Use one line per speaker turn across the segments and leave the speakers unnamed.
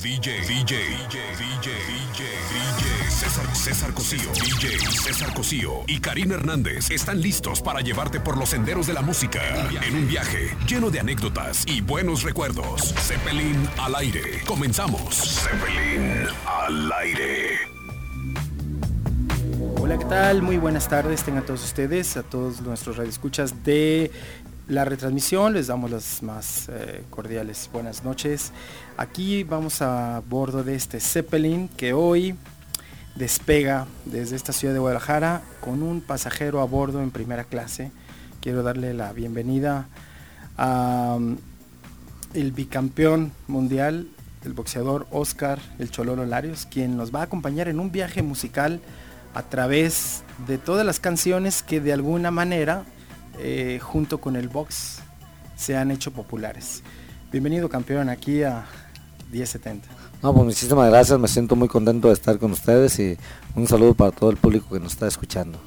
DJ, DJ, DJ, DJ, DJ, César, César Cosío, DJ César Cosío y Karina Hernández están listos para llevarte por los senderos de la música en un viaje lleno de anécdotas y buenos recuerdos. Zeppelin al aire. Comenzamos. Zeppelin al aire.
Hola, ¿qué tal? Muy buenas tardes tengan todos ustedes, a todos nuestros radioescuchas de la retransmisión. Les damos las más eh, cordiales buenas noches. Aquí vamos a bordo de este Zeppelin que hoy despega desde esta ciudad de Guadalajara con un pasajero a bordo en primera clase. Quiero darle la bienvenida a um, el bicampeón mundial, el boxeador Oscar El Chololo Larios, quien nos va a acompañar en un viaje musical a través de todas las canciones que de alguna manera eh, junto con el box se han hecho populares. Bienvenido campeón aquí a 1070.
No, pues muchísimas gracias, me siento muy contento de estar con ustedes y un saludo para todo el público que nos está escuchando.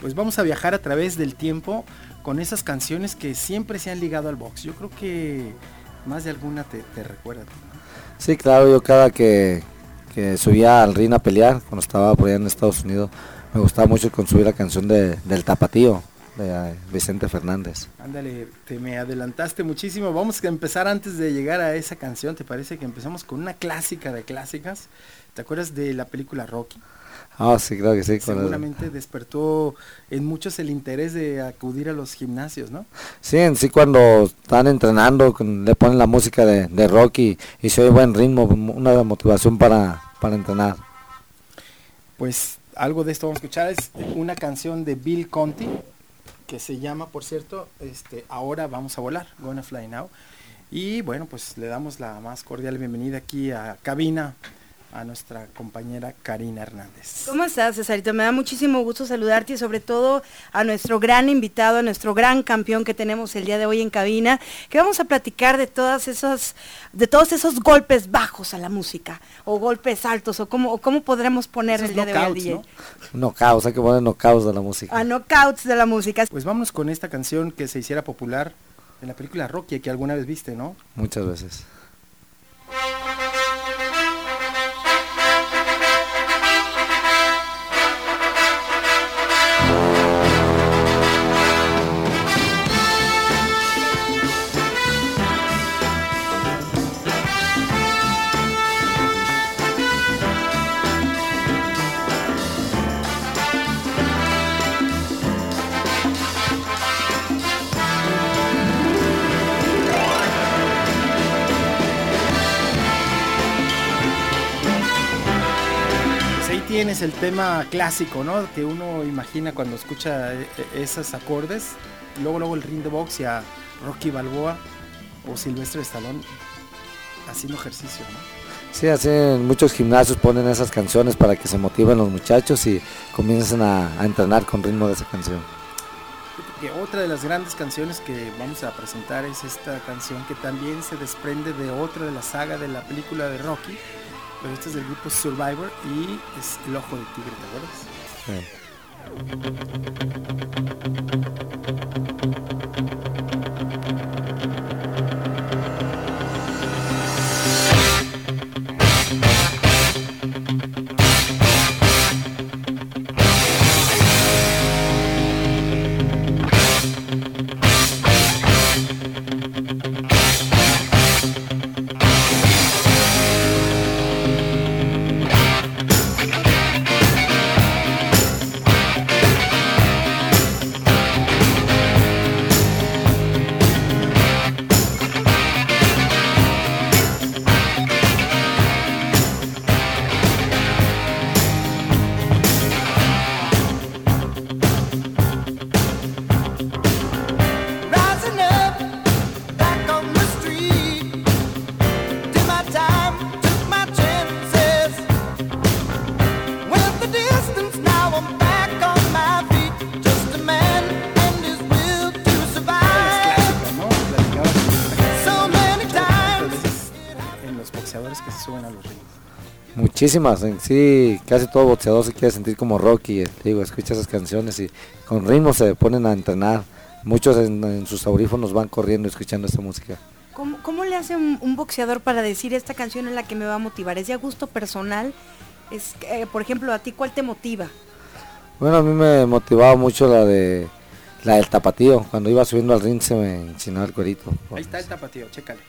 Pues vamos a viajar a través del tiempo con esas canciones que siempre se han ligado al box. Yo creo que más de alguna te, recuerda.
Sí, claro, yo cada que, subía al ring a pelear, cuando estaba por allá en Estados Unidos, me gustaba mucho con subir la canción de, del tapatío de eh, Vicente Fernández.
Ándale, te me adelantaste muchísimo. Vamos a empezar antes de llegar a esa canción. ¿Te parece que empezamos con una clásica de clásicas? ¿Te acuerdas de la película Rocky?
Ah, sí, creo que sí.
Seguramente despertó en muchos el interés de acudir a los gimnasios, ¿no?
Sí, en sí cuando están entrenando, le ponen la música de, de Rocky y se oye buen ritmo, una motivación para, para entrenar.
Pues algo de esto vamos a escuchar, es una canción de Bill Conti, que se llama, por cierto, este, Ahora vamos a volar, Gonna Fly Now. Y bueno, pues le damos la más cordial bienvenida aquí a cabina a nuestra compañera Karina Hernández.
¿Cómo estás, Cesarito? Me da muchísimo gusto saludarte y sobre todo a nuestro gran invitado, a nuestro gran campeón que tenemos el día de hoy en cabina, que vamos a platicar de todas esas, de todos esos golpes bajos a la música, o golpes altos, o cómo, cómo podremos poner el día de hoy al DJ.
¿no? Knockouts, hay que poner knockouts de la música.
A knockouts de la música.
Pues vámonos con esta canción que se hiciera popular en la película Rocky, que alguna vez viste, ¿no?
Muchas veces.
Tienes el tema clásico, ¿no? Que uno imagina cuando escucha eh, eh, esos acordes. Luego, luego el ring de box y a Rocky Balboa o Silvestre Stallone haciendo ejercicio, ¿no?
Sí, hacen muchos gimnasios ponen esas canciones para que se motiven los muchachos y comiencen a, a entrenar con ritmo de esa canción.
Que otra de las grandes canciones que vamos a presentar es esta canción que también se desprende de otra de la saga de la película de Rocky, pero este es del grupo Survivor y es El Ojo de Tigre, ¿te acuerdas?
Muchísimas, sí, casi todo boxeador se quiere sentir como Rocky, eh, digo, escucha esas canciones y con ritmo se ponen a entrenar. Muchos en, sus audífonos van corriendo escuchando esta música.
¿Cómo, cómo le hace un, un boxeador para decir esta canción es la que me va a motivar? ¿Es de a gusto personal? Es, eh, por ejemplo, ¿a ti cuál te motiva?
Bueno, a mí me motivaba mucho la de la del tapatío. Cuando iba subiendo al ring se me enchinaba el cuerito.
Ahí está el tapatío, chécale.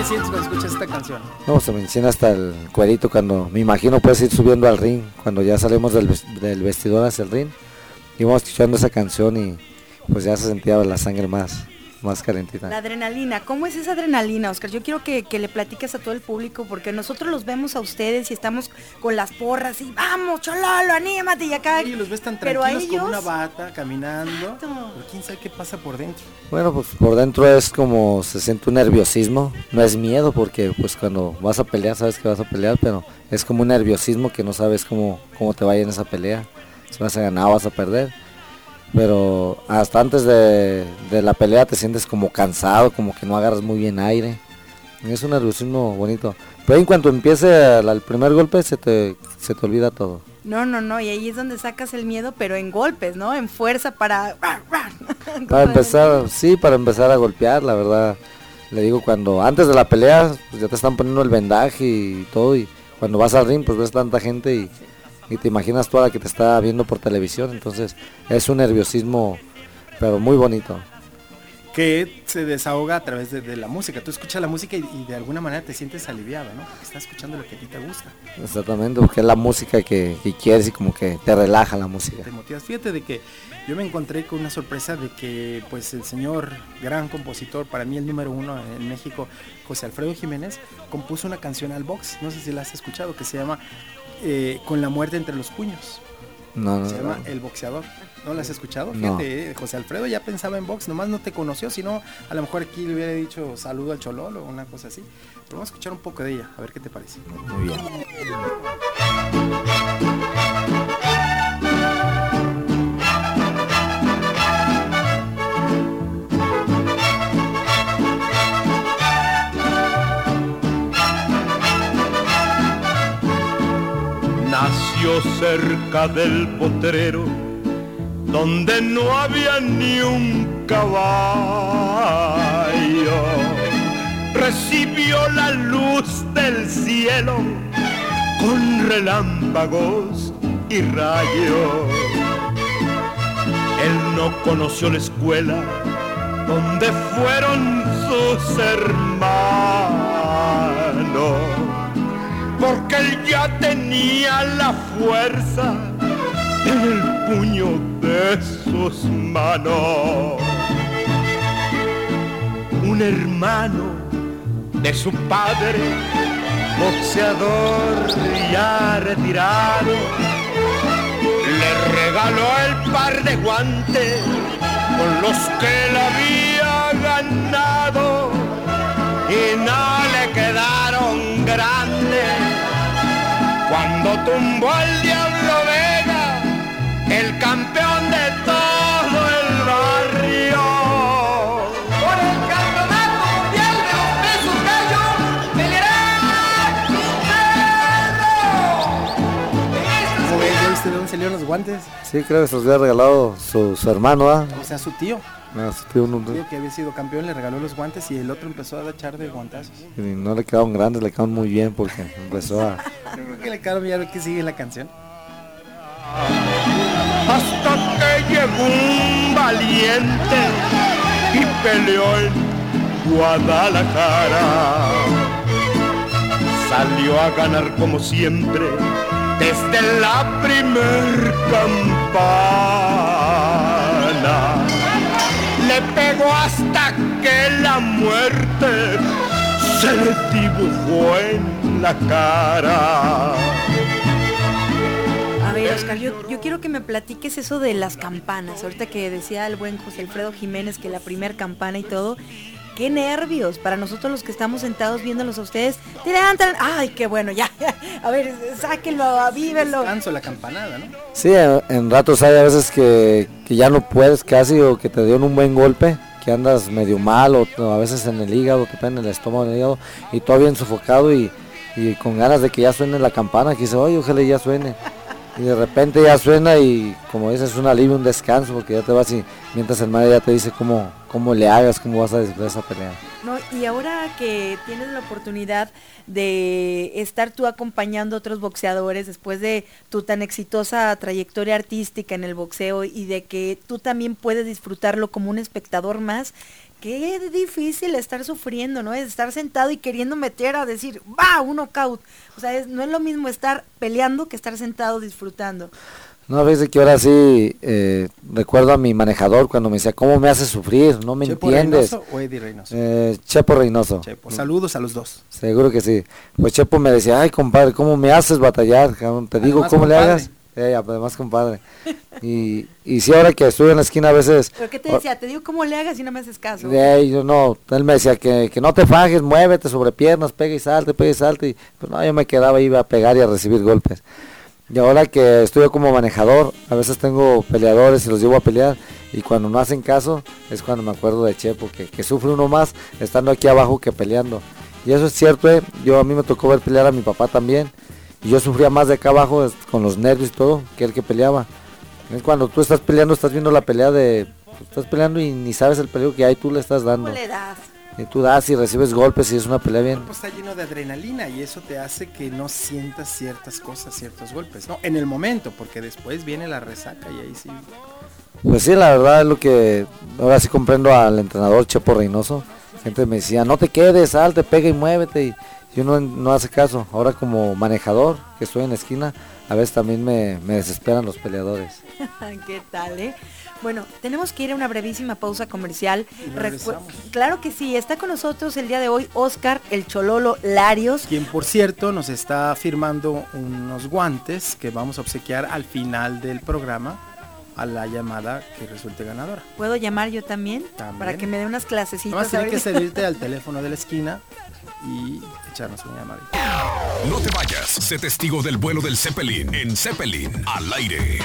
¿Qué sientes cuando escuchas esta canción?
No, se me enchina hasta el cuerito cuando me imagino puedes ir subiendo al ring. Cuando ya salimos del, del vestidor hacia el ring. Íbamos escuchando esa canción y pues ya se sentía la sangre más, más calentita.
La adrenalina, ¿cómo es esa adrenalina, Oscar? Yo quiero que, que le platiques a todo el público porque nosotros los vemos a ustedes y estamos con las porras y vamos, chololo, anímate y acá.
Y los ves tan
Pero a
tranquilos como una bata, caminando.
Exacto.
Pero quién sabe qué pasa por dentro.
Bueno, pues por dentro es como se siente un nerviosismo, no es miedo porque pues cuando vas a pelear sabes que vas a pelear, pero es como un nerviosismo que no sabes cómo, cómo te vaya en esa pelea, si vas a ganar o vas a perder. Pero hasta antes de, de la pelea te sientes como cansado, como que no agarras muy bien aire. Es un nerviosismo bonito. Pero en cuanto empiece el, el primer golpe se te, se te olvida todo.
No, no, no, y ahí es donde sacas el miedo, pero en golpes, ¿no? En fuerza para...
Para empezar, sí, para empezar a golpear, la verdad. Le digo, cuando antes de la pelea, pues ya te están poniendo el vendaje y todo. Y cuando vas al ring, pues ves tanta gente y, y te imaginas toda la que te está viendo por televisión. Entonces, es un nerviosismo, pero muy bonito.
Que se desahoga a través de, de la música. Tú escuchas la música y, y de alguna manera te sientes aliviado, ¿no? Porque estás escuchando lo que a ti te gusta.
Exactamente, porque es la música que, que quieres y como que te relaja la música.
te motivas. Fíjate de que yo me encontré con una sorpresa de que pues el señor gran compositor, para mí el número uno en México, José Alfredo Jiménez, compuso una canción al box, no sé si la has escuchado, que se llama eh, Con la muerte entre los puños.
No, no,
Se llama
no.
El Boxeador. ¿No la has escuchado?
No.
Fíjate, eh, José Alfredo ya pensaba en box, nomás no te conoció, sino a lo mejor aquí le hubiera dicho saludo al Chololo o una cosa así. Pero vamos a escuchar un poco de ella, a ver qué te parece.
Muy bien.
Nació cerca del potrero, donde no había ni un caballo. Recibió la luz del cielo con relámpagos y rayos. Él no conoció la escuela donde fueron sus hermanos porque él ya tenía la fuerza en el puño de sus manos. Un hermano de su padre, boxeador ya retirado, le regaló el par de guantes con los que él había ganado y no le quedaron grandes. Cuando tumbó al Diablo Vega, el campeón de todo el barrio. Por el campeonato mundial de los pesos gallos, peleará
¿Cómo ves? ¿Ya viste de dónde salieron los guantes?
Sí, creo que se los había regalado su, su hermano, ¿ah?
O sea, su tío.
Ah, no-
Su tío que había sido campeón le regaló los guantes y el otro empezó a echar de guantazos.
y no le quedaron grandes, le quedaron muy bien porque empezó a...
Yo creo que le quedaron ya lo que sigue la canción.
hasta que llegó un valiente y peleó en Guadalajara. Salió a ganar como siempre desde la primer campana. Pegó hasta que la muerte se le dibujó en la cara.
A ver, Oscar, yo, yo quiero que me platiques eso de las campanas. Ahorita que decía el buen José Alfredo Jiménez que la primer campana y todo. Qué nervios para nosotros los que estamos sentados viéndolos a ustedes. Te levantan. Ay, qué bueno, ya. ya. A ver, sáquenlo, avívelo.
Descanso la campanada, ¿no?
Sí, en en ratos hay a veces que, que ya no puedes casi o que te dieron un buen golpe, que andas medio mal o, o a veces en el hígado, te pega en el estómago, en el hígado y todo bien sofocado y, y con ganas de que ya suene la campana, que dice, oye, ojalá ya suene. Y de repente ya suena y como dices, es un alivio, un descanso, porque ya te vas y mientras el madre ya te dice cómo, cómo le hagas, cómo vas a disfrutar esa pelea.
No, y ahora que tienes la oportunidad de estar tú acompañando a otros boxeadores después de tu tan exitosa trayectoria artística en el boxeo y de que tú también puedes disfrutarlo como un espectador más, qué difícil estar sufriendo, ¿no? Es estar sentado y queriendo meter a decir, va, un knockout. O sea, es- no es lo mismo estar peleando que estar sentado disfrutando.
No, ves que ahora sí eh, recuerdo a mi manejador cuando me decía, ¿cómo me haces sufrir? No me
¿Chepo
entiendes.
Reynoso o Eddie Reynoso?
Eh, Chepo Reynoso.
Chepo. Saludos a los dos.
Seguro que sí. Pues Chepo me decía, ay compadre, ¿cómo me haces batallar? cabrón? Te digo, ¿cómo le hagas? Eh, además, compadre. Y, y sí, ahora que estuve en la esquina a veces...
¿Pero qué te decía? Te digo cómo le hagas y no me haces caso.
Yo no, él me decía que, que no te fajes, muévete sobre piernas, pega y salte, pega y salte. Y, pues no, yo me quedaba, iba a pegar y a recibir golpes. Y ahora que estoy como manejador, a veces tengo peleadores y los llevo a pelear. Y cuando no hacen caso, es cuando me acuerdo de Chepo, que, que sufre uno más estando aquí abajo que peleando. Y eso es cierto, eh, yo a mí me tocó ver pelear a mi papá también. Y yo sufría más de acá abajo con los nervios y todo que el que peleaba. Es cuando tú estás peleando, estás viendo la pelea de... Estás peleando y ni sabes el peligro que hay, tú le estás dando.
¿Cómo le das?
Y tú das y recibes golpes y es una pelea bien.
cuerpo está lleno de adrenalina y eso te hace que no sientas ciertas cosas, ciertos golpes, ¿no? En el momento, porque después viene la resaca y ahí sí.
Pues sí, la verdad es lo que ahora sí comprendo al entrenador Chepo Reynoso. Gente me decía, no te quedes, salte, pega y muévete. Y yo no, no hace caso. Ahora como manejador, que estoy en la esquina, a veces también me, me desesperan los peleadores.
¿Qué tal, eh? Bueno, tenemos que ir a una brevísima pausa comercial. Claro que sí, está con nosotros el día de hoy Oscar el Chololo Larios.
Quien por cierto nos está firmando unos guantes que vamos a obsequiar al final del programa a la llamada que resulte ganadora.
¿Puedo llamar yo también?
También.
Para que me dé unas clasecitas.
Además tiene que
ahorita.
salirte al teléfono de la esquina y echarnos una llamada.
No te vayas. Sé testigo del vuelo del Zeppelin en Zeppelin al aire.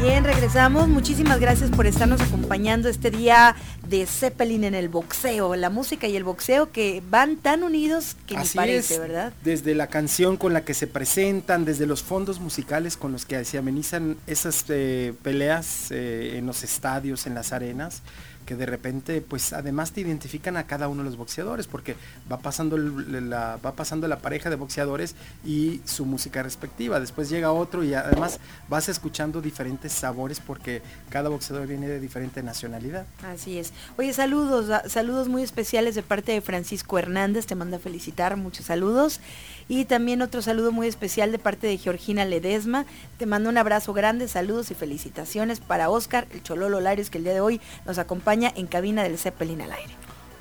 Bien, regresamos. Muchísimas gracias por estarnos acompañando este día de Zeppelin en el boxeo. La música y el boxeo que van tan unidos que me
Así
parece,
es,
¿verdad?
desde la canción con la que se presentan, desde los fondos musicales con los que se amenizan esas eh, peleas eh, en los estadios, en las arenas, que de repente, pues además te identifican a cada uno de los boxeadores, porque va pasando, la, va pasando la pareja de boxeadores y su música respectiva. Después llega otro y además vas escuchando diferentes sabores porque cada boxeador viene de diferente nacionalidad.
Así es. Oye, saludos, saludos muy especiales de parte de Francisco Hernández, te manda a felicitar, muchos saludos. Y también otro saludo muy especial de parte de Georgina Ledesma, te mando un abrazo grande, saludos y felicitaciones para Oscar, el Chololo Larios, que el día de hoy nos acompaña en cabina del Zeppelin al aire.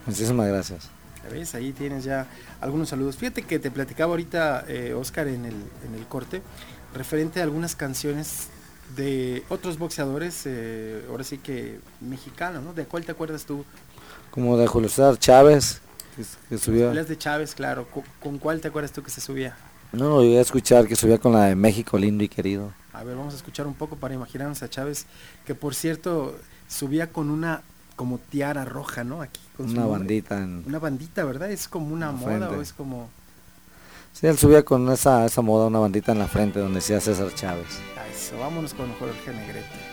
Muchísimas gracias.
Ves, ahí tienes ya algunos saludos. Fíjate que te platicaba ahorita, eh, Oscar, en el, en el corte, referente a algunas canciones de otros boxeadores, eh, ahora sí que mexicanos, ¿no? ¿De cuál te acuerdas tú?
Como de Julio César Chávez, que, que subió.
Peleas de Chávez, claro. ¿Con, cuál te acuerdas tú que se subía?
No llegué a escuchar, que subía con la de México lindo y querido.
A ver, vamos a escuchar un poco para imaginarnos a Chávez, que por cierto subía con una como tiara roja, ¿no? Aquí con
Una bandita. En...
Una bandita, ¿verdad? Es como una moda o es como...
Sí, él subía con esa, esa moda, una bandita en la frente donde decía César Chávez.
Eso, vámonos con Jorge Negrete.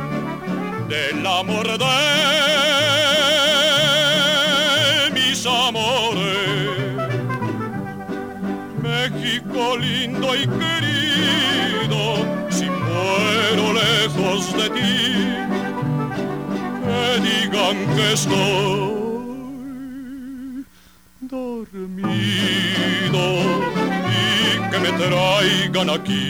del amor de mis amores. México lindo y querido, si muero lejos de ti, que digan que estoy dormido y que me traigan aquí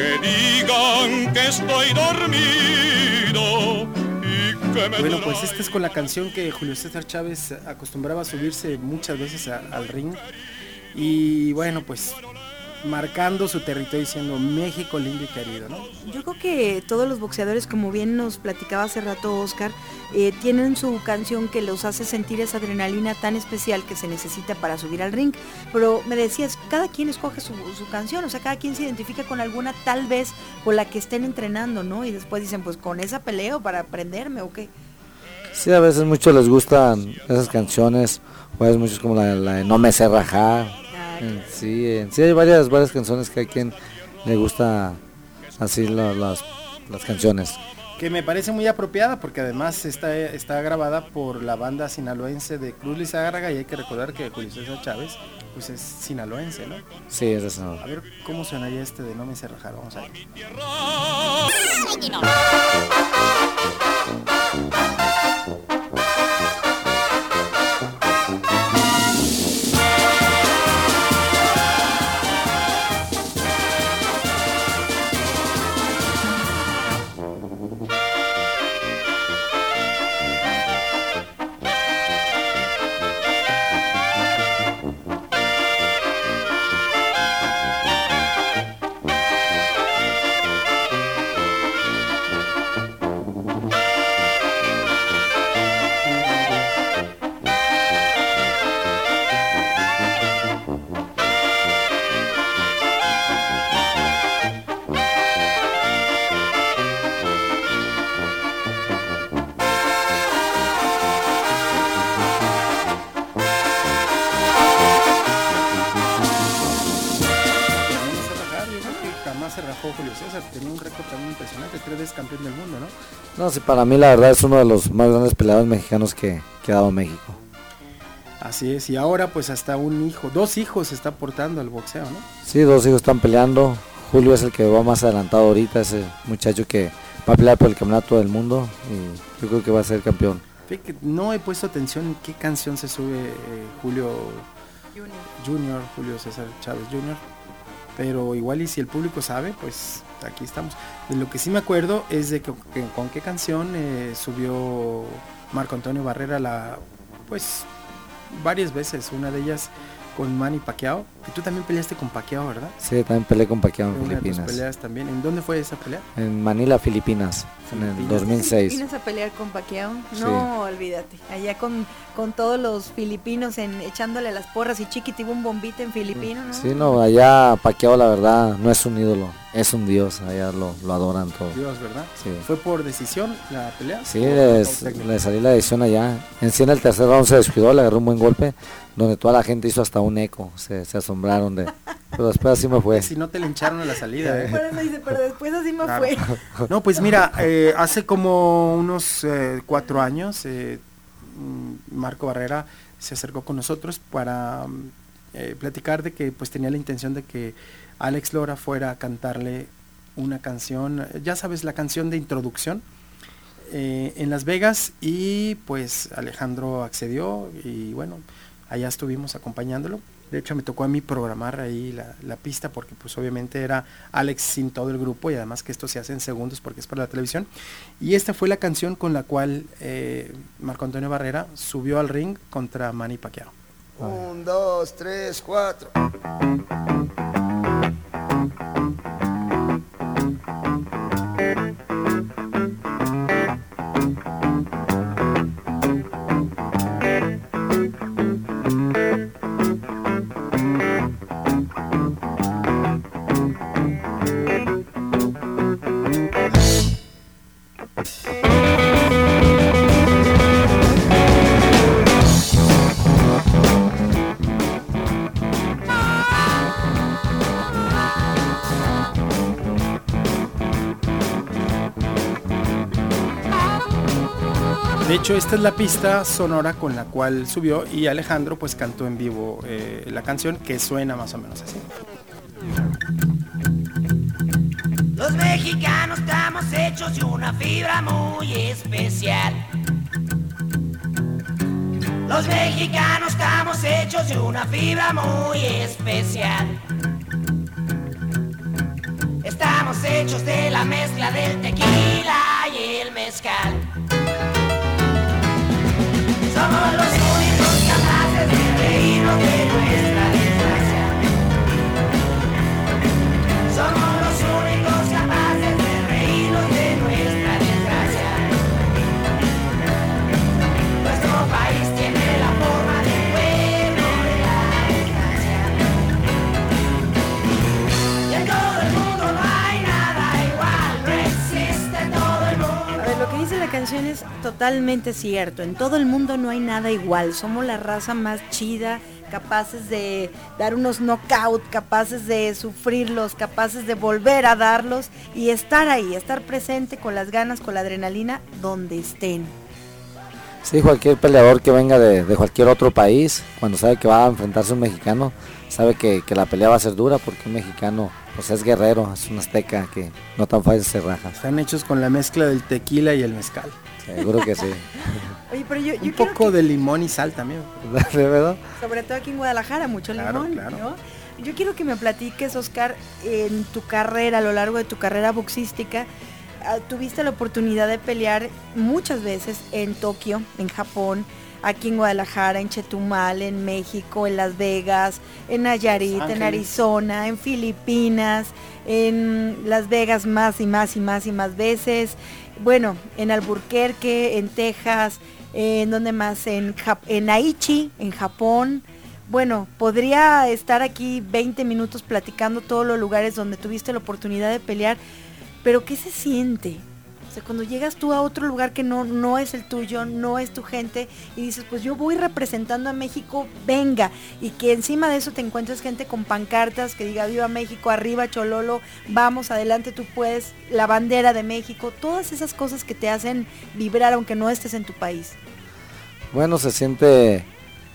que digan que estoy dormido y que me
Bueno, pues esta es con la canción que Julio César Chávez acostumbraba a subirse muchas veces a- al ring. Y bueno, pues marcando su territorio diciendo México lindo y querido, ¿no?
Yo creo que todos los boxeadores, como bien nos platicaba hace rato Oscar, eh, tienen su canción que los hace sentir esa adrenalina tan especial que se necesita para subir al ring. Pero me decías, cada quien escoge su, su canción, o sea, cada quien se identifica con alguna tal vez con la que estén entrenando, ¿no? Y después dicen, pues con esa peleo para aprenderme o qué.
Sí, a veces muchos les gustan esas canciones, o a veces muchos como la, la de No me sé rajar. En sí, en sí hay varias, varias canciones que a quien le gusta así la- las, las canciones.
Que me parece muy apropiada porque además está, está grabada por la banda sinaloense de Cruz Lizárraga y hay que recordar que Julio César Chávez pues es sinaloense, ¿no?
Sí, es eso.
A ver cómo sonaría este de No me rajar, vamos a ver.
Sí, para mí la verdad es uno de los más grandes peleadores mexicanos que, que ha dado México.
Así es, y ahora pues hasta un hijo, dos hijos se está aportando al boxeo, ¿no?
Sí, dos hijos están peleando. Julio es el que va más adelantado ahorita, ese muchacho que va a pelear por el campeonato del mundo y yo creo que va a ser campeón.
No he puesto atención en qué canción se sube eh, Julio Junior, Julio César Chávez Junior. Pero igual y si el público sabe, pues aquí estamos. De lo que sí me acuerdo es de que, que con qué canción eh, subió Marco Antonio Barrera la pues varias veces, una de ellas con Manny Pacquiao, que tú también peleaste con Pacquiao, ¿verdad?
Sí, también peleé con Pacquiao en
de
Filipinas.
peleas también. ¿En dónde fue esa pelea?
En Manila, Filipinas, en el
Filipinas.
2006.
¿Vienes a pelear con Pacquiao?
Sí.
No, olvídate. Allá con, con todos los filipinos en, echándole las porras y chiquitivo un bombita en filipino, ¿no?
Sí, no, allá Pacquiao la verdad no es un ídolo, es un dios, allá lo, lo adoran todo.
Dios, ¿verdad?
Sí.
¿Fue por decisión la pelea?
Sí, le salí la decisión allá. En sí en el tercer round se descuidó, le agarró un buen golpe, donde toda la gente hizo hasta un eco, se, se asombraron de... Pero después así me fue.
Si no te le hincharon a la salida, ¿eh?
Por eso dice, pero después así me
Claro.
fue.
No, pues mira, eh, hace como unos eh, cuatro años, eh, mm, Marco Barrera se acercó con nosotros para mm, eh, platicar de que pues tenía la intención de que Alex Lora fuera a cantarle una canción, ya sabes, la canción de introducción eh, en Las Vegas y pues Alejandro accedió y bueno, allá estuvimos acompañándolo. De hecho me tocó a mí programar ahí la, la pista porque pues obviamente era Alex sin todo el grupo y además que esto se hace en segundos porque es para la televisión. Y esta fue la canción con la cual eh, Marco Antonio Barrera subió al ring contra Manny Pacquiao.
Un, dos, tres, cuatro.
Hecho, esta es la pista sonora con la cual subió y Alejandro pues cantó en vivo eh, la canción que suena más o menos así.
Los mexicanos estamos hechos de una fibra muy especial. Los mexicanos estamos hechos de una fibra muy especial. estamos hechos de la mezcla del tequila y el mezcal. Somos los únicos capaces de reírnos de nuestra
totalmente cierto. En todo el mundo no hay nada igual. Somos la raza más chida, capaces de dar unos knockout, capaces de sufrirlos, capaces de volver a darlos y estar ahí, estar presente con las ganas, con la adrenalina, donde estén.
Sí, cualquier peleador que venga de, de cualquier otro país, cuando sabe que va a enfrentarse a un mexicano, sabe que, que la pelea va a ser dura porque un mexicano pues es guerrero, es un azteca que no tan fácil se raja.
Están hechos con la mezcla del tequila y el mezcal.
Seguro que sí.
Oye, pero yo, yo
Un poco
que-
de limón y sal también.
¿De verdad?
sobre todo aquí en Guadalajara, mucho
Claro,
limón,
claro.
¿no? Yo quiero que me platiques, Oscar, en tu carrera, a lo largo de tu carrera boxística, ah, tuviste la oportunidad de pelear muchas veces en Tokio, en Japón, aquí en Guadalajara, en Chetumal, en México, en Las Vegas, en Nayarit, en. Arizona, en Filipinas, en Las Vegas más y más y más y más veces. Bueno, en Alburquerque, en Texas, en donde más, en, en Aichi, en Japón. Bueno, podría estar aquí 20 minutos platicando todos los lugares donde tuviste la oportunidad de pelear, pero ¿qué se siente? O sea, cuando llegas tú a otro lugar que no, no es el tuyo, no es tu gente, y dices, pues yo voy representando a México, venga, y que encima de eso te encuentres gente con pancartas que diga, viva México, arriba Chololo, vamos, adelante, tú puedes, la bandera de México, todas esas cosas que te hacen vibrar aunque no estés en tu país.
Bueno, se siente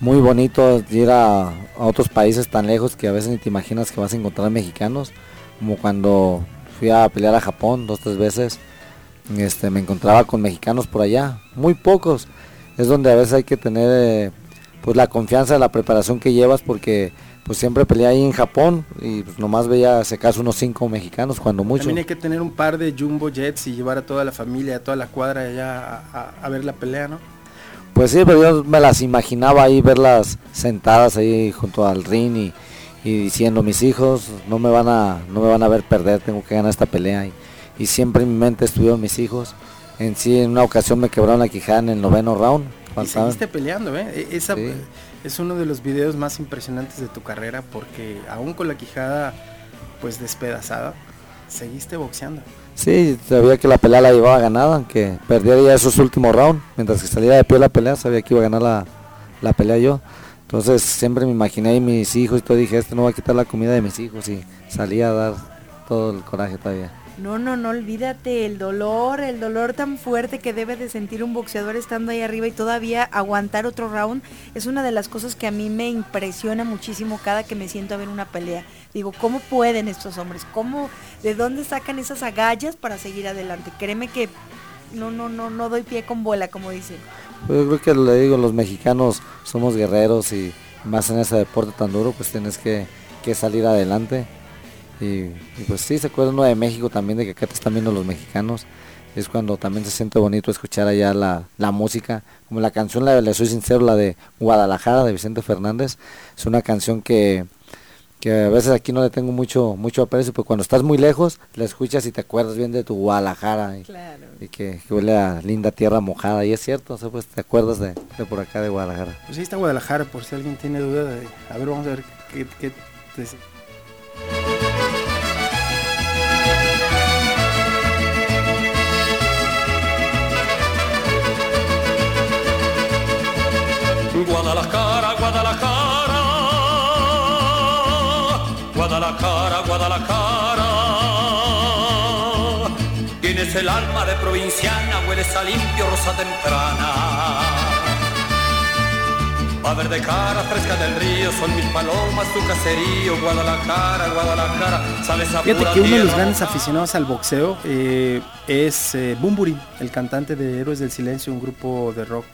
muy bonito ir a, a otros países tan lejos que a veces ni te imaginas que vas a encontrar mexicanos, como cuando fui a pelear a Japón dos, tres veces, este, me encontraba con mexicanos por allá, muy pocos, es donde a veces hay que tener eh, pues la confianza, la preparación que llevas, porque pues siempre peleé ahí en Japón y pues, nomás veía si acaso unos cinco mexicanos, cuando mucho.
También hay que tener un par de jumbo jets y llevar a toda la familia, a toda la cuadra allá a, a- a ver la pelea, ¿no?
Pues sí, pero yo me las imaginaba ahí verlas sentadas ahí junto al ring y, y diciendo mis hijos no me van a no me van a ver perder, tengo que ganar esta pelea y, y siempre en mi mente estuvieron mis hijos. En sí, en una ocasión me quebraron la quijada en el noveno round.
Y seguiste peleando, ¿eh? E- Esa
Sí.
es uno de los videos más impresionantes de tu carrera porque aún con la quijada pues despedazada, seguiste boxeando.
Sí, sabía que la pelea la llevaba ganada, aunque perdiera ya esos últimos rounds. Mientras que saliera de pie la pelea, sabía que iba a ganar la, la pelea yo. Entonces siempre me imaginé ahí mis hijos y todo. Dije, este no va a quitar la comida de mis hijos. Y salía a dar todo el coraje todavía.
No, no, no olvídate el dolor, el dolor tan fuerte que debe de sentir un boxeador estando ahí arriba y todavía aguantar otro round. Es una de las cosas que a mí me impresiona muchísimo cada que me siento a ver una pelea. Digo, ¿cómo pueden estos hombres? ¿Cómo, de dónde sacan esas agallas para seguir adelante? Créeme que no, no, no, no doy pie con bola, como dicen.
Pues yo creo que le digo, los mexicanos somos guerreros y más en ese deporte tan duro, pues tienes que, que salir adelante. Y, y pues sí, se acuerda uno de México también, de que acá te están viendo los mexicanos. Es cuando también se siente bonito escuchar allá la, la música. Como la canción, la, le soy sincero, la de Guadalajara de Vicente Fernández. Es una canción que, que a veces aquí no le tengo mucho mucho aprecio, pero cuando estás muy lejos, la escuchas y te acuerdas bien de tu Guadalajara. Y,
Claro.
y que, que huele a linda tierra mojada y es cierto, o sea, pues te acuerdas de, de por acá de Guadalajara.
Pues ahí está Guadalajara, por si alguien tiene duda de... A ver, vamos a ver qué... qué te-
Guadalajara, Guadalajara, Guadalajara, Guadalajara. Tienes el alma de provinciana, hueles a limpio rosa temprana. A ver de cara fresca del río, son mis palomas, tu caserío, Guadalajara, Guadalajara, sabes a
Fíjate que uno de los grandes aficionados al boxeo eh, es eh, Bumburi, el cantante de Héroes del Silencio, un grupo de rock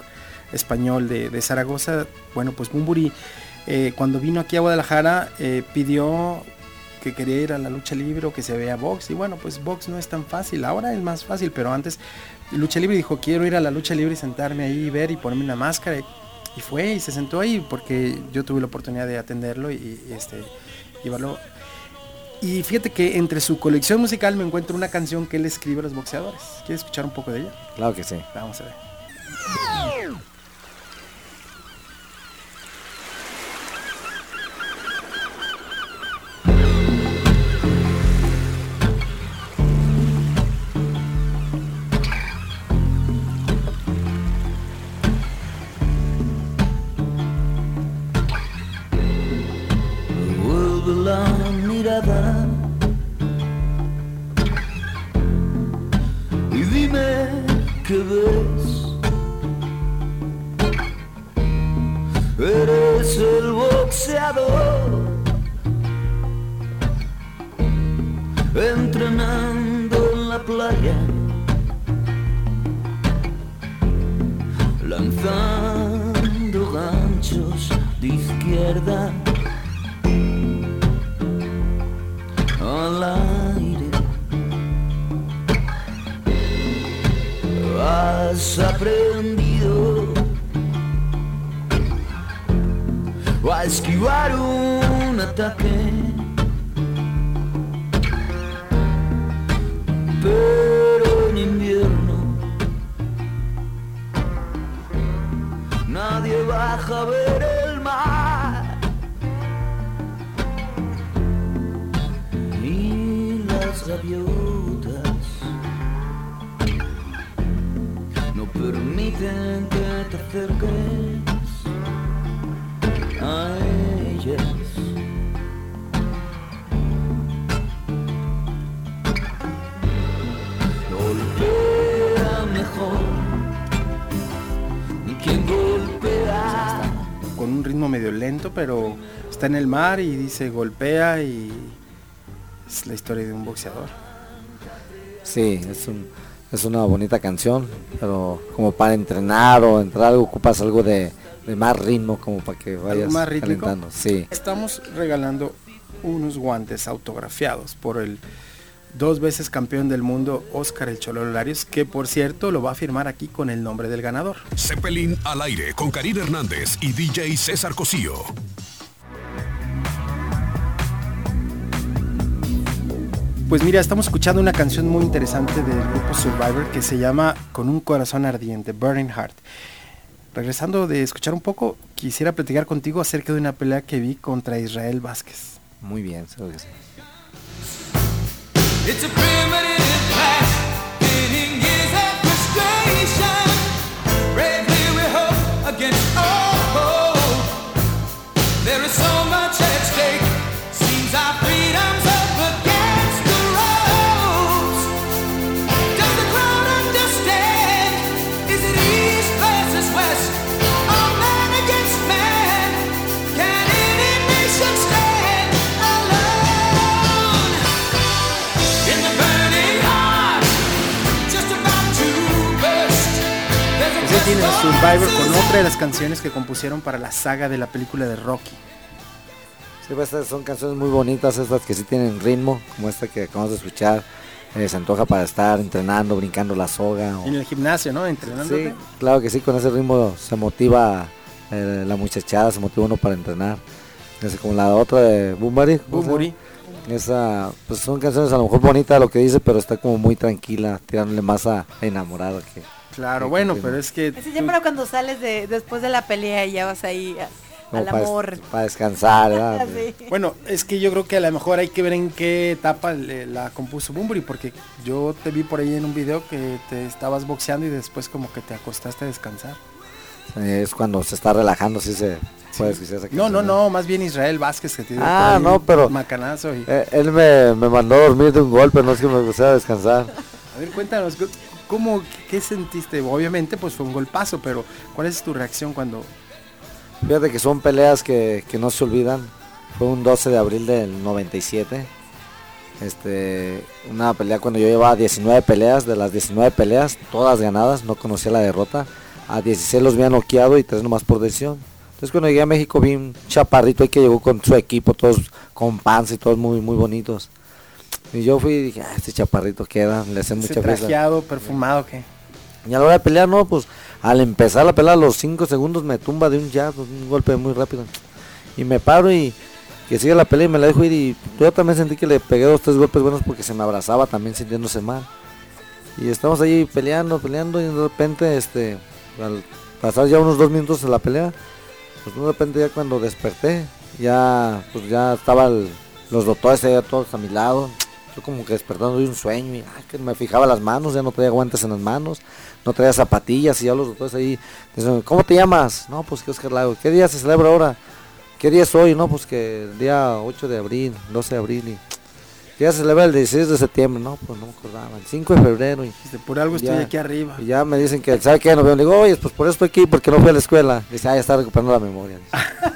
español de, de Zaragoza. Bueno, pues Bumburi eh, cuando vino aquí a Guadalajara eh, pidió que quería ir a la lucha libre o que se vea box. Y bueno, pues box no es tan fácil. Ahora es más fácil, pero antes lucha libre dijo, quiero ir a la lucha libre y sentarme ahí y ver y ponerme una máscara. Y, y fue y se sentó ahí porque yo tuve la oportunidad de atenderlo y, y, este llevarlo. Y fíjate que entre su colección musical me encuentro una canción que él escribe a los boxeadores. ¿Quieres escuchar un poco de ella?
Claro que sí.
Vamos a ver.
Eres el boxeador entrenando en la playa, lanzando ganchos de izquierda al aire. Has aprendido a esquivar un ataque. Pero en invierno nadie baja a ver el mar. y las gaviotas no permiten que te acerques Golpea mejor quien golpea.
Con un ritmo medio lento, pero está en el mar y dice golpea y es la historia de un boxeador.
Sí, es, un, es una bonita canción, pero como para entrenar o entrar algo, ocupas algo de, de más ritmo, como para que vayas
más
calentando. Sí,
Estamos regalando unos guantes autografiados por el dos veces campeón del mundo Oscar El Cholo Larios, que por cierto lo va a firmar aquí con el nombre del ganador.
Zeppelin al aire con Karina Hernández y DJ César Cosío.
Pues mira, estamos escuchando una canción muy interesante del grupo Survivor que se llama Con un corazón ardiente, Burning Heart. Regresando de escuchar un poco, quisiera platicar contigo acerca de una pelea que vi contra Israel Vázquez.
muy bien. seguro que sí.
Quest
Survivor con otra de las canciones que compusieron para la saga de la película de Rocky.
Sí, pues estas son canciones muy bonitas, estas que sí tienen ritmo, como esta que acabamos de escuchar. Eh, se antoja para estar entrenando, brincando la soga. o-
En el gimnasio, ¿no? Entrenándote.
Sí, claro que sí, con ese ritmo se motiva eh, la muchachada, se motiva uno para entrenar. Es como la otra de Boombury. ¿cómo se llama?
Bumburi.
Esa, pues son canciones a lo mejor bonitas lo que dice, pero está como muy tranquila, tirándole más a enamorado que...
Claro,
Sí,
bueno,
sí,
pero
sí.
es que...
Ese ya
tú-
para cuando sales de, después de la pelea y ya vas ahí a- al
para,
amor.
para descansar.
Sí.
Bueno, es que yo creo que a lo mejor hay que ver en qué etapa le- la compuso Bumburi, porque yo te vi por ahí en un video que te estabas boxeando y después como que te acostaste a descansar.
Es cuando se está relajando, sí se puede esa
No, no, no, más bien Israel Vázquez que te dio
Ah, no,
un
pero-
macanazo. y-
Eh, él me, me mandó a dormir de un golpe, no es que me pusiera a descansar.
A ver, cuéntanos, ¿qué- ¿cómo, qué sentiste? Obviamente pues fue un golpazo, pero ¿cuál es tu reacción cuando...
Fíjate que son peleas que, que no se olvidan. Fue un 12 de abril del 97. Este, una pelea cuando yo llevaba 19 peleas, de las 19 peleas, todas ganadas, no conocía la derrota. A 16 los había noqueado y 3 nomás por decisión. Entonces cuando llegué a México vi un chaparrito ahí que llegó con su equipo, todos con panza y todos muy, muy bonitos. Y yo fui y dije, ah, este chaparrito queda, le hacen
Ese
mucha presa.
trajeado, perfumado, ¿qué?
Y a la hora de pelear, no, pues al empezar la pelea, a los 5 segundos me tumba de un jab, un golpe muy rápido. Y me paro y que sigue la pelea y me la dejo ir. Y yo también sentí que le pegué dos, tres golpes buenos porque se me abrazaba también sintiéndose mal. Y estamos ahí peleando, peleando y de repente, este, al pasar ya unos dos minutos de la pelea, pues de repente ya cuando desperté, ya, pues ya estaban los doctores ahí todos a mi lado. Yo como que despertando de un sueño y ah, que me fijaba las manos, ya no traía guantes en las manos, no traía zapatillas y ya los doctores ahí dicen, ¿cómo te llamas? No, pues que Oscar Lago, ¿qué día se celebra ahora? ¿Qué día es hoy? No, pues que el día 8 de abril, 12 de abril y ¿qué día se celebra el 16 de septiembre? No, pues no me acordaba, el 5 de febrero y,
Dice, por algo estoy aquí arriba.
y ya me dicen que, ¿sabe qué? No veo, le digo, oye, pues por eso estoy aquí, porque no fui a la escuela. Dice, ah, ya está recuperando la memoria.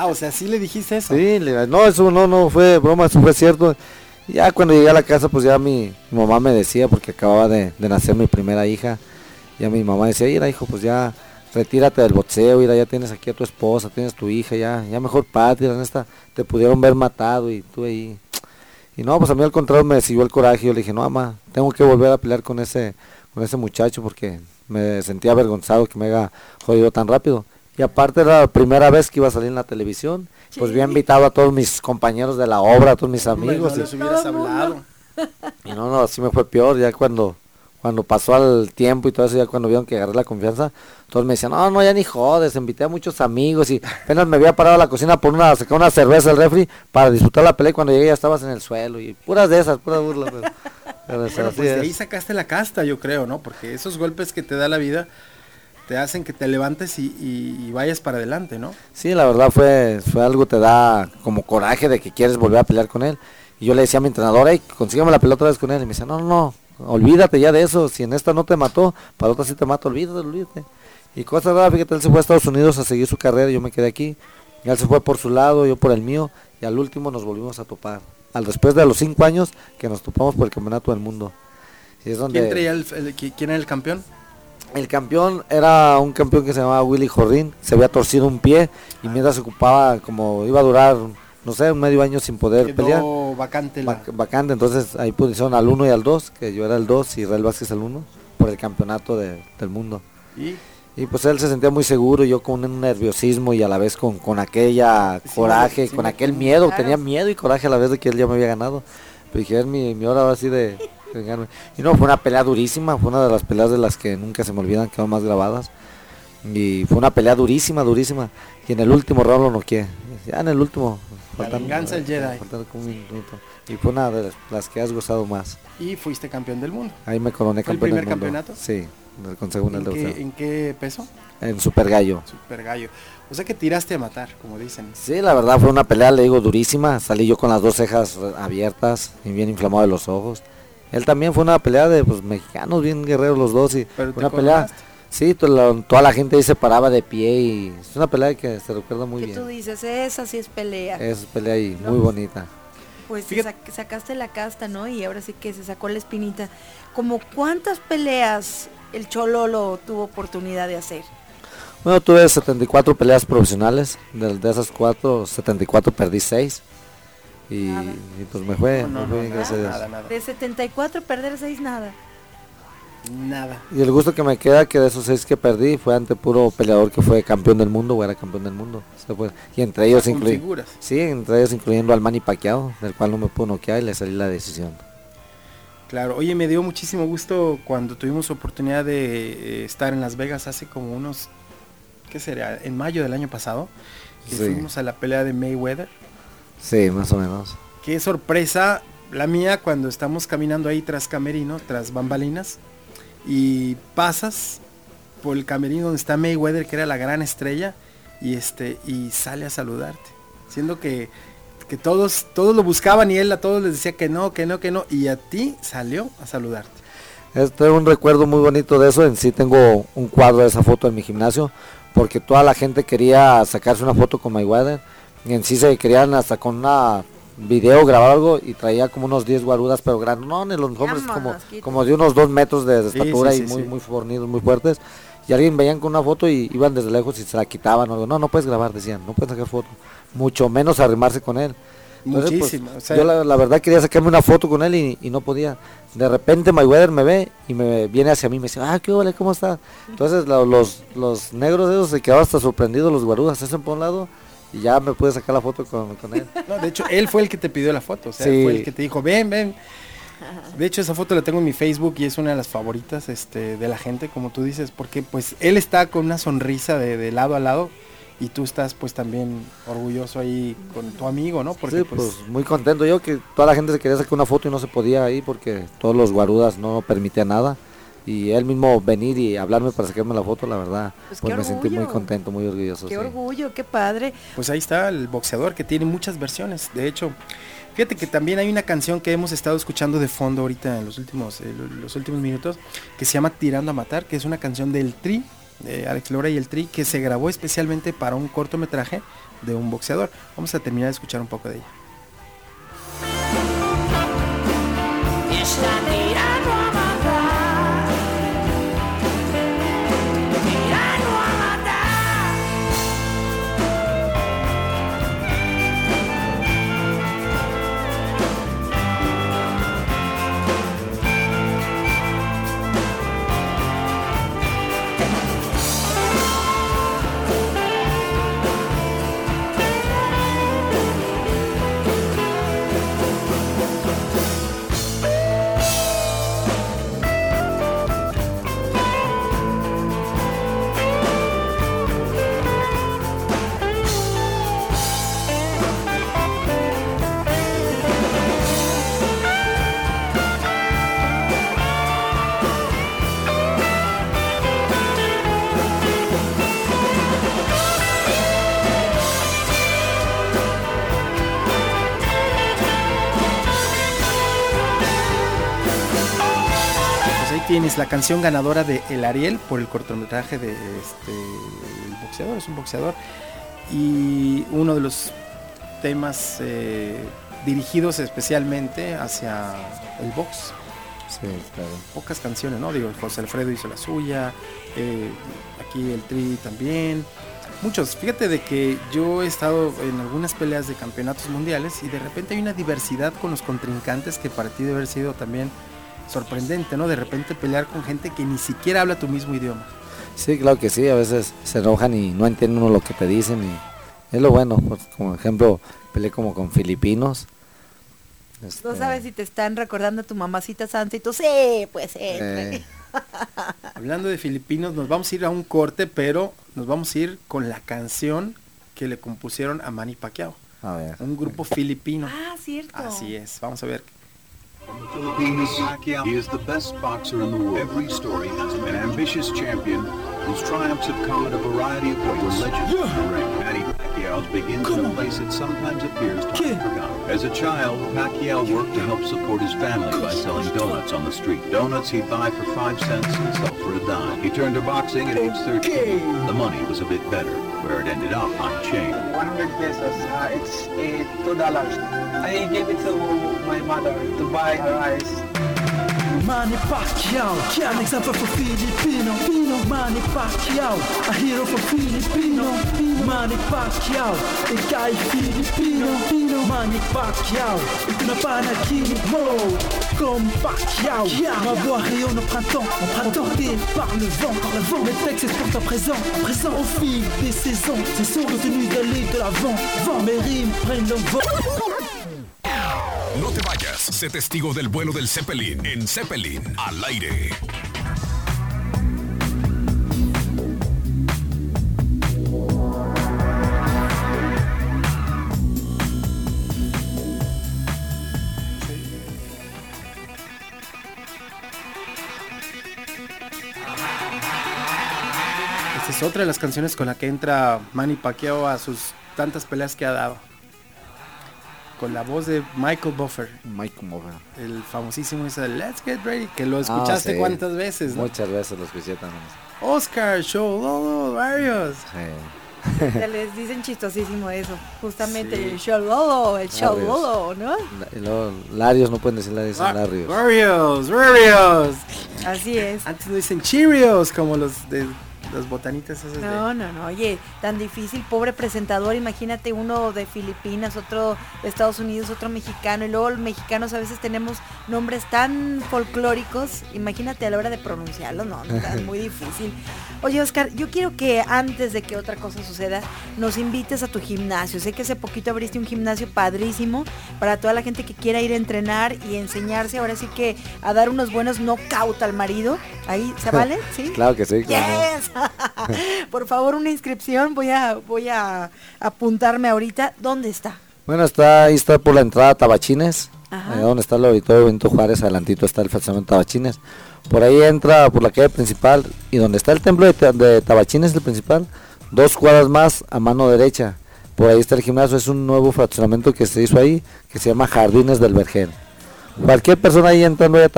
Ah, o sea, sí le dijiste eso.
Sí, le no, eso no, no fue broma, eso fue cierto. Ya cuando llegué a la casa, pues ya mi, mi mamá me decía, porque acababa de, de nacer mi primera hija, ya mi mamá decía, mira hijo, pues ya retírate del boxeo, mira, ya tienes aquí a tu esposa, tienes tu hija, ya, ya mejor patria, en esta, te pudieron ver matado y tú ahí. Y no, pues a mí al contrario me siguió el coraje, yo le dije, no mamá, tengo que volver a pelear con ese, con ese muchacho porque me sentía avergonzado que me haya jodido tan rápido. Y aparte era la primera vez que iba a salir en la televisión, pues había invitado a todos mis compañeros de la obra, a todos mis amigos.
no
y-
les hubieras hablado.
y no, no, así me fue peor, ya cuando cuando pasó al tiempo y todo eso, ya cuando vieron que agarré la confianza, todos me decían, no, no, ya ni jodes, invité a muchos amigos y apenas me había parado a la cocina por una, sacar una cerveza del refri para disfrutar la pelea y cuando llegué ya estabas en el suelo y puras de esas, puras burlas. Pero, pero
pues de ahí sacaste la casta, yo creo, ¿no? Porque esos golpes que te da la vida te hacen que te levantes y, y- y vayas para adelante, ¿no?
Sí, la verdad fue, fue algo que te da como coraje de que quieres volver a pelear con él. Y yo le decía a mi entrenador, hey, consígueme la pelea otra vez con él. Y me decía, no, no, no, olvídate ya de eso. Si en esta no te mató, para otra sí te mato, olvídate, olvídate. Y cosa rara, fíjate, él se fue a Estados Unidos a seguir su carrera, yo me quedé aquí. Y él se fue por su lado, yo por el mío. Y al último nos volvimos a topar. Al después de los cinco años que nos topamos por el campeonato del mundo. Y es donde
¿Quién, traía el, el- qui- quién era el campeón?
El campeón era un campeón que se llamaba Willy Jordín, se había torcido un pie y mientras se ocupaba como iba a durar, no sé, un medio año sin poder
Quedó
pelear.
vacante la...
Vac- vacante, entonces ahí pusieron al 1 y al 2, que yo era el 2 y Israel Vázquez el 1, por el campeonato de- del mundo.
y
Y pues él se sentía muy seguro, yo con un nerviosismo y a la vez con, con aquella
Sí,
coraje,
sí,
con aquel miedo,
claro.
tenía miedo y coraje a la vez de que él ya me había ganado. Pero dije, es mi, mi hora ahora sí de. Y no, fue una pelea durísima, fue una de las peleas de las que nunca se me olvidan, quedaron más grabadas. Y fue una pelea durísima, durísima. Y en el último round lo noqué. Ya en el último.
La venganza del Jedi.
faltando como un minuto. Y fue una de las, las que has gozado más.
y fuiste campeón del mundo.
Ahí me coroné
¿Fue el
campeón del
primer
mundo.
campeonato?
Sí, del Consejo
¿En
de
qué, en qué peso?
En Super Gallo.
Super gallo. O sea que tiraste a matar, como dicen.
Sí, la verdad fue una pelea, le digo, durísima. Salí yo con las dos cejas abiertas y bien inflamado de los ojos. Él también fue una pelea de pues, mexicanos, bien guerreros los dos. Y
Pero
una pelea, sí, la- toda la gente ahí se paraba de pie y es una pelea que se recuerda muy
tú
bien.
dices, esa sí es pelea.
Es pelea ahí, muy bonita.
Pues sac- sacaste la casta, ¿no? Y ahora sí que se sacó la espinita. Como cuántas peleas el Chololo tuvo oportunidad de hacer.
Bueno, tuve 74 peleas profesionales. De, de esas cuatro, 74 perdí 6. Y,
Nada.
y, pues me fue,
No,
me fue
no,
bien,
nada,
gracias a Dios.
nada, nada.
De 74 perder 6 nada.
Nada.
Y el gusto que me queda que de esos seis que perdí fue ante puro peleador que fue campeón del mundo o era campeón del mundo. O sea, pues, y entre ellos
figuras.
sí, entre ellos incluyendo al Manny Pacquiao, del cual no me pudo noquear y le salí la decisión.
Claro, oye, me dio muchísimo gusto cuando tuvimos oportunidad de eh, estar en Las Vegas hace como unos, ¿qué sería? En mayo del año pasado, que
Sí.
fuimos a la pelea de Mayweather.
Sí, más o menos.
Qué sorpresa la mía cuando estamos caminando ahí tras camerino, tras bambalinas, y pasas por el camerino donde está Mayweather, que era la gran estrella, y este, y sale a saludarte. Siendo que, que todos, todos lo buscaban y él a todos les decía que no, que no, que no, y a ti salió a saludarte.
Este es un recuerdo muy bonito de eso. En sí tengo un cuadro de esa foto en mi gimnasio, porque toda la gente quería sacarse una foto con Mayweather. Y en sí se querían hasta con una video, grabar algo y traía como unos 10 guarudas, pero grandes, no, los hombres como, como de unos 2 metros de
Sí,
estatura
sí,
y
sí,
muy,
sí.
muy fornidos, muy fuertes. Y alguien veían con una foto y iban desde lejos y se la quitaban o algo. No, no puedes grabar, decían, no puedes sacar foto. Mucho menos arrimarse con él. Entonces, pues,
Muchísimo, o sea-
yo la, la verdad quería sacarme una foto con él y, y no podía. De repente Mayweather me ve y me viene hacia mí y me dice, ah, qué ole, ¿cómo está? Entonces la- los, los negros esos se quedaban hasta sorprendidos, los guarudas, se hacen por un lado y ya me pude sacar la foto con, con él.
No, de hecho, él fue el que te pidió la foto, o sea,
Sí.
fue el que te dijo, ven, ven. De hecho, esa foto la tengo en mi Facebook y es una de las favoritas este, de la gente, como tú dices, porque pues él está con una sonrisa de, de lado a lado y tú estás pues también orgulloso ahí con tu amigo, ¿no? Porque
sí,
pues,
pues muy contento yo que toda la gente se quería sacar una foto y no se podía ahí porque todos los guarudas no permitían nada. Y él mismo venir y hablarme para sacarme la foto, la verdad,
Pues
pues, me sentí muy contento, muy orgulloso.
Qué
sí.
orgullo, qué padre.
pues ahí está el boxeador que tiene muchas versiones. De hecho, fíjate que también hay una canción que hemos estado escuchando de fondo ahorita en los últimos, eh, lo- los últimos minutos, que se llama Tirando a Matar, que es una canción del Tri, de Alex Lora y el Tri, que se grabó especialmente para un cortometraje de un boxeador. Vamos a terminar de escuchar un poco de ella. Tienes la canción ganadora de El Ariel por el cortometraje de este el boxeador, es un boxeador. Y uno de los temas eh, dirigidos especialmente hacia el box.
Sí, claro.
Pocas canciones, ¿no? Digo, José Alfredo hizo la suya, eh, aquí el Tri también. Muchos. Fíjate de que yo he estado en algunas peleas de campeonatos mundiales y de repente hay una diversidad con los contrincantes que para ti debe haber sido también sorprendente, ¿no? De repente pelear con gente que ni siquiera habla tu mismo idioma.
Sí, claro que sí, a veces se enojan y no entienden uno lo que te dicen y es lo bueno, pues, como ejemplo, peleé como con filipinos.
No
Este,
sabes si te están recordando a tu mamacita santa y tú, sí, pues sí.
eh,
Hablando de filipinos, nos vamos a ir a un corte, pero nos vamos a ir con la canción que le compusieron a Manny Pacquiao,
a ver.
un grupo filipino.
Ah, cierto.
Así es, vamos a ver.
Philippines, Pacquiao is the best boxer in the world. Every story has an ambitious champion whose triumphs have come at a variety of ways. Legend the ring, Manny Pacquiao begins in a place that sometimes appears to be forgotten. As a child, Pacquiao worked to help support his family by selling donuts on the street. Donuts he'd buy for five cents and sell for a dime. He turned to boxing at age 13. The money was a bit better. Where ended up, unchanged.
100 pesos. Uh, it's uh, two dollars. I gave it to my mother to buy her rice.
Manny Pacquiao, an example for Filipino. Manny Pacquiao, a hero for Filipino. Manny Pacquiao, guy Filipino. Manny Pacquiao, est un panaginip mo. Comme Pacquiao, ma voix rayonne au printemps, porté par le vent, par le vent. Mes textes exportent à présent, à présent au fil des saisons. Ces sont retenus d'aller de l'avant, vent mes rimes prennent le vent.
Sé testigo del vuelo del Zeppelin en Zeppelin al aire.
Esta es otra de las canciones con la que entra Manny Pacquiao a sus tantas peleas que ha dado. Con la voz de Michael Buffer,
Mike Mover.
el famosísimo ese de Let's Get Ready, que lo escuchaste
Ah, sí.
cuántas veces, ¿no?
Muchas veces lo escuché también.
Oscar, Show, Lolo, varios.
Sí.
Se les dicen chistosísimo eso, justamente
Sí.
el chololo, el
Larios.
chololo, ¿no?
Larios no pueden decir Larios, dicen
Ah,
Larios.
Warriors, Warriors.
Así es.
Antes no dicen Cheerios como los de las botanitas esas de...
No, no, no, oye, tan difícil, pobre presentador, imagínate uno de Filipinas, otro de Estados Unidos, otro mexicano, y luego los mexicanos a veces tenemos nombres tan folclóricos, imagínate a la hora de pronunciarlos, no, no, es muy difícil. Oye, Oscar, yo quiero que antes de que otra cosa suceda, nos invites a tu gimnasio. Sé que hace poquito abriste un gimnasio padrísimo para toda la gente que quiera ir a entrenar y enseñarse, ahora sí que a dar unos buenos knockout al marido. Ahí, ¿se vale? ¿Sí?
Claro que sí, claro.
Yes. Por favor, una inscripción. Voy a voy a apuntarme ahorita. ¿Dónde está?
Bueno, está ahí está por la entrada Tabachines, ahí donde está el auditorio Benito Juárez, adelantito está el fraccionamiento Tabachines. Por ahí entra por la calle principal y donde está el templo de, de Tabachines, el principal, dos cuadras más a mano derecha. Por ahí está el gimnasio, es un nuevo fraccionamiento que se hizo ahí, que se llama Jardines del Vergel. Cualquier persona ahí entrando de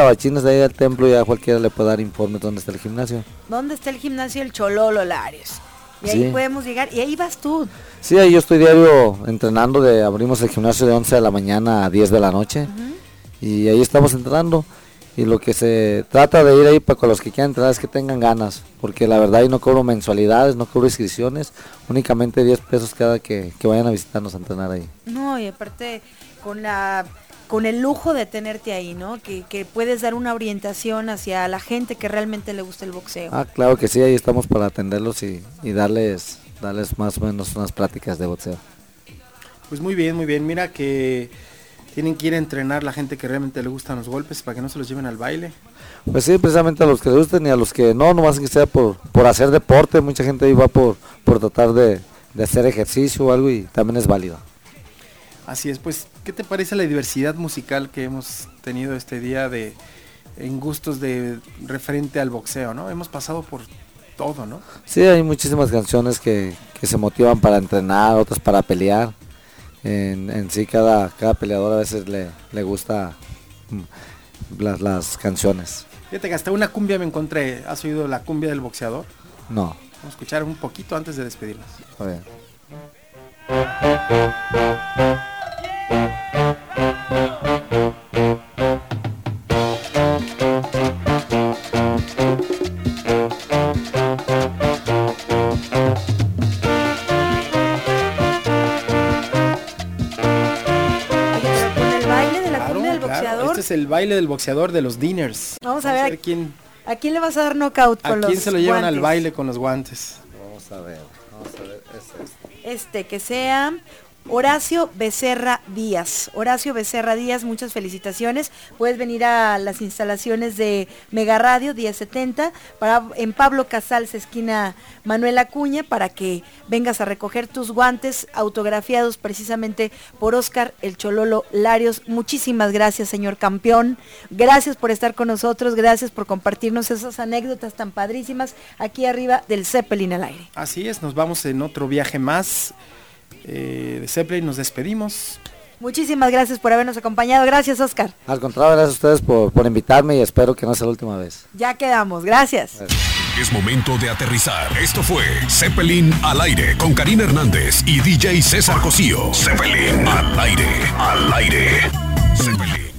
ahí al templo, ya cualquiera le puede dar informes dónde está el gimnasio.
¿Dónde está el gimnasio El Chololo Larios? Y ahí
Sí.
podemos llegar. Y ahí vas tú.
Sí, ahí yo estoy diario entrenando, de, abrimos el gimnasio de 11 de la mañana a 10 de la noche y ahí estamos entrenando y lo que se trata de ir ahí para con los que quieran entrenar es que tengan ganas, porque la verdad ahí no cobro mensualidades, no cobro inscripciones, únicamente 10 pesos cada que, que vayan a visitarnos a entrenar ahí.
No, y aparte con la con el lujo de tenerte ahí, ¿no? Que, que puedes dar una orientación hacia la gente que realmente le gusta el boxeo.
Ah, claro que sí, ahí estamos para atenderlos y, y darles, darles más o menos unas pláticas de boxeo.
Pues muy bien, muy bien. Mira que tienen que ir a entrenar la gente que realmente le gustan los golpes para que no se los lleven al baile.
Pues sí, precisamente a los que les gusten y a los que no, nomás que sea por, por hacer deporte, mucha gente ahí va por, por tratar de, de hacer ejercicio o algo y también es válido.
Así es, pues, ¿qué te parece la diversidad musical que hemos tenido este día de en gustos de referente al boxeo, ¿no? Hemos pasado por todo, ¿no?
Sí, hay muchísimas canciones que, que se motivan para entrenar, otras para pelear. En, en sí, cada, cada peleador a veces le, le gusta mm, las, las canciones.
Fíjate que hasta una cumbia me encontré. ¿Has oído la cumbia del boxeador?
No,
Vamos a escuchar un poquito antes de despedirnos. El baile del boxeador de los dinners.
Vamos a ver,
quién,
¿A quién le vas a dar knockout
a
con los
quién se lo llevan al
guantes?
baile con los guantes.
Vamos a ver, vamos a ver.
Este, que sea Horacio Becerra Díaz. Horacio Becerra Díaz, muchas felicitaciones. Puedes venir a las instalaciones de Mega Radio 1070 para, en Pablo Casals, esquina Manuel Acuña, para que vengas a recoger tus guantes autografiados precisamente por Oscar El Chololo Larios. Muchísimas gracias, señor campeón. Gracias por estar con nosotros, gracias por compartirnos esas anécdotas tan padrísimas aquí arriba del Zeppelin al aire.
Así es, nos vamos en otro viaje más eh, de Zeppelin, nos despedimos.
Muchísimas gracias por habernos acompañado. Gracias, Oscar.
Al contrario, gracias a ustedes por, por invitarme y espero que no sea la última vez.
Ya quedamos. Gracias.
Es momento de aterrizar. Esto fue Zeppelin al aire con Karina Hernández y DJ César Cosío. Zeppelin al aire, al aire. Zeppelin.